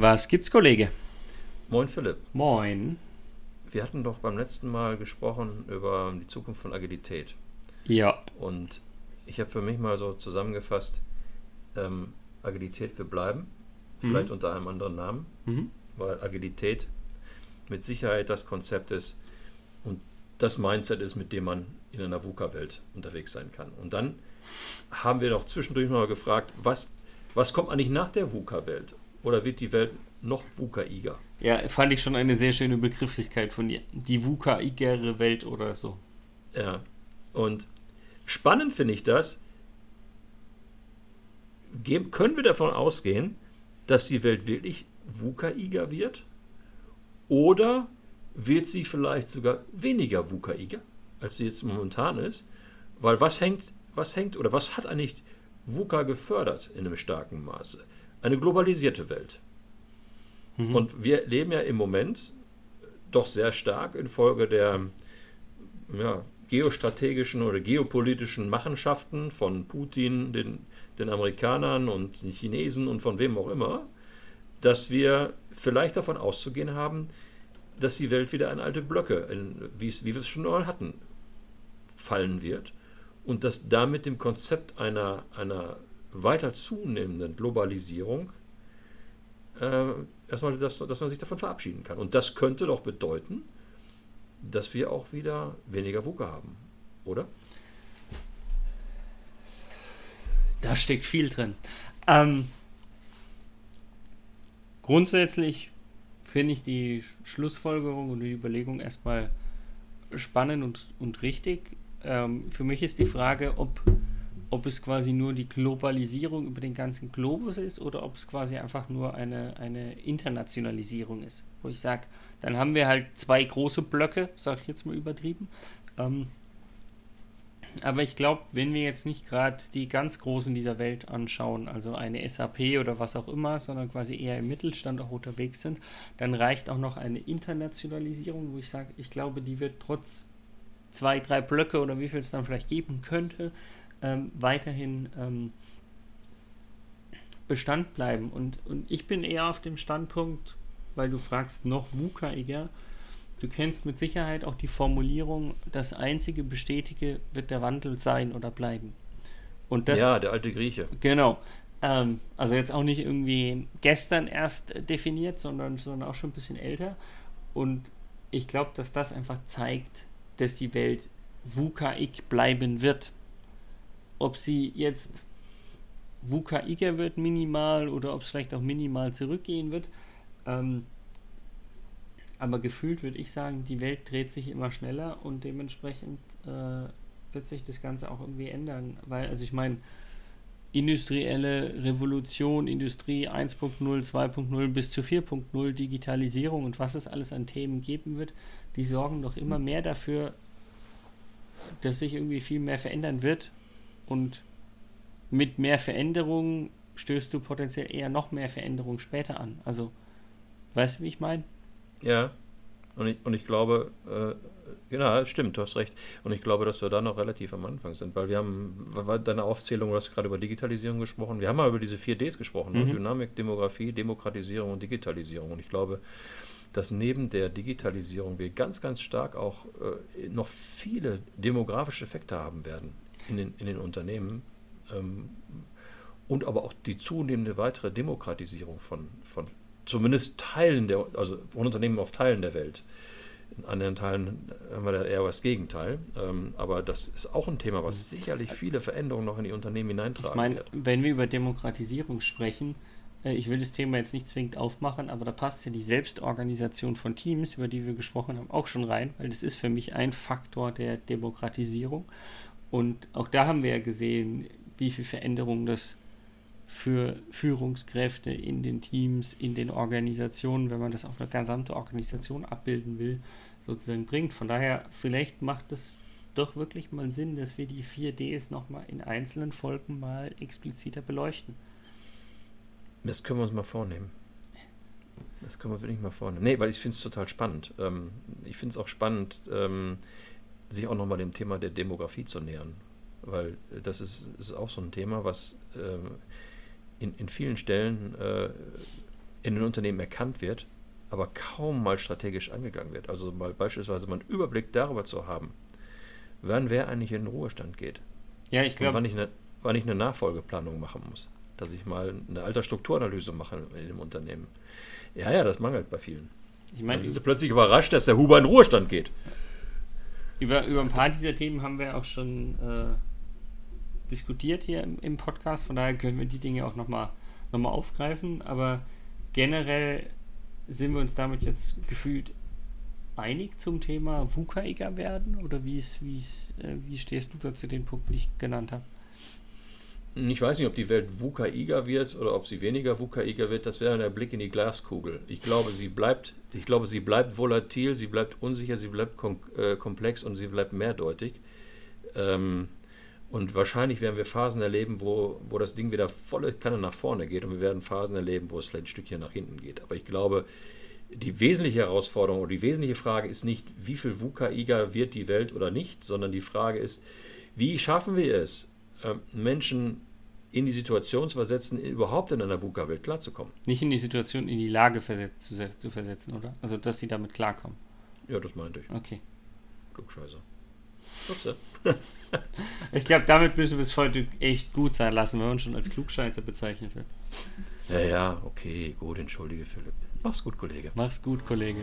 Was gibt's, Kollege? Moin, Philipp. Moin. Wir hatten doch beim letzten Mal gesprochen über die Zukunft von Agilität. Ja. Und ich habe für mich mal so zusammengefasst, ähm, Agilität für Bleiben, vielleicht Mhm. unter einem anderen Namen, Mhm. weil Agilität mit Sicherheit das Konzept ist und das Mindset ist, mit dem man in einer VUCA-Welt unterwegs sein kann. Und dann haben wir doch zwischendurch mal gefragt, was, was kommt eigentlich nach der VUCA-Welt? Oder wird die Welt noch VUCA-iger? Ja, fand ich schon eine sehr schöne Begrifflichkeit von dir. Die VUCA-igere Welt oder so. Ja. Und spannend finde ich das. Ge- Können wir davon ausgehen, dass die Welt wirklich VUCA-iger wird? Oder wird sie vielleicht sogar weniger VUCA-iger, als sie jetzt momentan ist? Weil was hängt, was hängt oder was hat eigentlich VUCA gefördert in einem starken Maße? Eine globalisierte Welt. Mhm. Und wir leben ja im Moment doch sehr stark infolge der ja, geostrategischen oder geopolitischen Machenschaften von Putin, den, den Amerikanern und den Chinesen und von wem auch immer, dass wir vielleicht davon auszugehen haben, dass die Welt wieder in alte Blöcke, in, wie, wie wir es schon mal hatten, fallen wird und dass damit dem Konzept einer, einer weiter zunehmenden Globalisierung äh, erstmal, dass, dass man sich davon verabschieden kann. Und das könnte doch bedeuten, dass wir auch wieder weniger VUCA haben, oder? Da steckt viel drin. Ähm, grundsätzlich finde ich die Sch- Schlussfolgerung und die Überlegung erstmal spannend und, und richtig. Ähm, für mich ist die Frage, ob, ob es quasi nur die Globalisierung über den ganzen Globus ist oder ob es quasi einfach nur eine, eine Internationalisierung ist. Wo ich sage, dann haben wir halt zwei große Blöcke, sage ich jetzt mal übertrieben. Ähm, aber ich glaube, wenn wir jetzt nicht gerade die ganz Großen dieser Welt anschauen, also eine SAP oder was auch immer, sondern quasi eher im Mittelstand auch unterwegs sind, dann reicht auch noch eine Internationalisierung, wo ich sage, ich glaube, die wird trotz zwei, drei Blöcke oder wie viel es dann vielleicht geben könnte, ähm, weiterhin ähm, Bestand bleiben. Und, und ich bin eher auf dem Standpunkt, weil du fragst, noch VUCA-iger, Du kennst mit Sicherheit auch die Formulierung, das einzige Bestätige wird der Wandel sein oder bleiben. Und das, ja, der alte Grieche. genau. Ähm, also jetzt auch nicht irgendwie gestern erst definiert, sondern, sondern auch schon ein bisschen älter. Und ich glaube, dass das einfach zeigt, dass die Welt VUCA-ig bleiben wird. Ob sie jetzt VUCA-iger wird minimal oder ob es vielleicht auch minimal zurückgehen wird. Ähm, aber gefühlt würde ich sagen, die Welt dreht sich immer schneller und dementsprechend äh, wird sich das Ganze auch irgendwie ändern. Weil, also ich meine, industrielle Revolution, Industrie 1.0, 2.0 bis zu 4.0, Digitalisierung und was es alles an Themen geben wird, die sorgen doch immer mehr dafür, dass sich irgendwie viel mehr verändern wird. Und mit mehr Veränderungen stößt du potenziell eher noch mehr Veränderungen später an. Also, weißt du, wie ich meine? Ja, und ich, und ich glaube, äh, genau, stimmt, du hast recht. Und ich glaube, dass wir da noch relativ am Anfang sind, weil wir haben, war deine Aufzählung, du hast gerade über Digitalisierung gesprochen, wir haben mal über diese vier Ds gesprochen, ne? Mhm. Dynamik, Demografie, Demokratisierung und Digitalisierung. Und ich glaube, dass neben der Digitalisierung wir ganz, ganz stark auch äh, noch viele demografische Effekte haben werden in den, in den Unternehmen. Ähm, und aber auch die zunehmende weitere Demokratisierung von, von zumindest Teilen der, also von Unternehmen auf Teilen der Welt. In anderen Teilen haben wir da eher das Gegenteil. Ähm, aber das ist auch ein Thema, was sicherlich viele Veränderungen noch in die Unternehmen hineintragen Ich meine, wenn wir über Demokratisierung sprechen, äh, ich will das Thema jetzt nicht zwingend aufmachen, aber da passt ja die Selbstorganisation von Teams, über die wir gesprochen haben, auch schon rein, weil das ist für mich ein Faktor der Demokratisierung. Und auch da haben wir ja gesehen, wie viel Veränderung das für Führungskräfte in den Teams, in den Organisationen, wenn man das auf eine gesamte Organisation abbilden will, sozusagen bringt. Von daher, vielleicht macht es doch wirklich mal Sinn, dass wir die 4Ds nochmal in einzelnen Folgen mal expliziter beleuchten. Das können wir uns mal vornehmen. Das können wir wirklich mal vornehmen. Nee, weil ich finde es total spannend. Ähm, ich finde es auch spannend, ähm, sich auch nochmal dem Thema der Demografie zu nähern. Weil äh, das ist, ist auch so ein Thema, was ähm, in, in vielen Stellen äh, in den Unternehmen erkannt wird, aber kaum mal strategisch angegangen wird. Also mal beispielsweise mal einen Überblick darüber zu haben, wann wer eigentlich in den Ruhestand geht. Ja, ich glaube. Wann, ich eine, wann ich eine Nachfolgeplanung machen muss. Dass ich mal eine Altersstrukturanalyse mache in dem Unternehmen. Ja, ja, das mangelt bei vielen. Ich meine, sind sie plötzlich überrascht, dass der Huber in den Ruhestand geht. Über, über ein paar dieser Themen haben wir auch schon äh, diskutiert hier im, im Podcast. Von daher können wir die Dinge auch nochmal noch mal aufgreifen. Aber generell sind wir uns damit jetzt gefühlt einig zum Thema VUCA-iger werden? Oder wie, ist, wie, ist, äh, wie stehst du da zu den Punkten, die ich genannt habe? Ich weiß nicht, ob die Welt VUCA-iger wird oder ob sie weniger VUCA-iger wird. Das wäre der Blick in die Glaskugel. Ich glaube, sie bleibt, ich glaube, sie bleibt volatil, sie bleibt unsicher, sie bleibt kom äh, komplex und sie bleibt mehrdeutig. Ähm, und wahrscheinlich werden wir Phasen erleben, wo, wo das Ding wieder volle Kanne nach vorne geht und wir werden Phasen erleben, wo es vielleicht ein Stückchen nach hinten geht. Aber ich glaube, die wesentliche Herausforderung oder die wesentliche Frage ist nicht, wie viel VUCA-iger wird die Welt oder nicht, sondern die Frage ist, wie schaffen wir es, Menschen in die Situation zu versetzen, überhaupt in einer VUCA-Welt klarzukommen. Nicht in die Situation, in die Lage versetzt, zu, se- zu versetzen, oder? Also, dass sie damit klarkommen. Ja, das meinte ich. Okay. Klugscheißer. Upsa. Ich glaube, damit müssen wir es heute echt gut sein lassen, wenn man uns schon als Klugscheißer bezeichnet wird. Ja, ja, okay, gut, entschuldige Philipp. Mach's gut, Kollege. Mach's gut, Kollege.